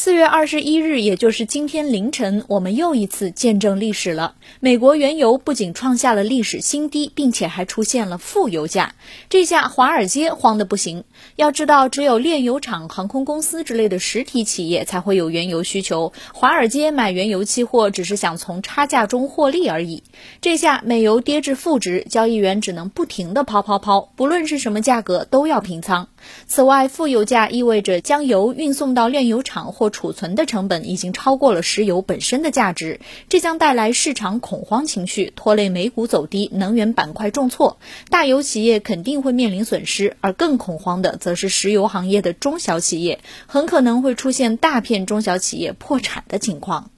四月二十一日，也就是今天凌晨，我们又一次见证历史了。美国原油不仅创下了历史新低，并且还出现了负油价，这下华尔街慌得不行。要知道，只有炼油厂、航空公司之类的实体企业才会有原油需求，华尔街买原油期货只是想从差价中获利而已。这下美油跌至负值，交易员只能不停地抛抛抛，不论是什么价格都要平仓。此外，负油价意味着将油运送到炼油厂或储存的成本已经超过了石油本身的价值，这将带来市场恐慌情绪，拖累美股走低，能源板块重挫，大油企业肯定会面临损失，而更恐慌的则是石油行业的中小企业，很可能会出现大片中小企业破产的情况。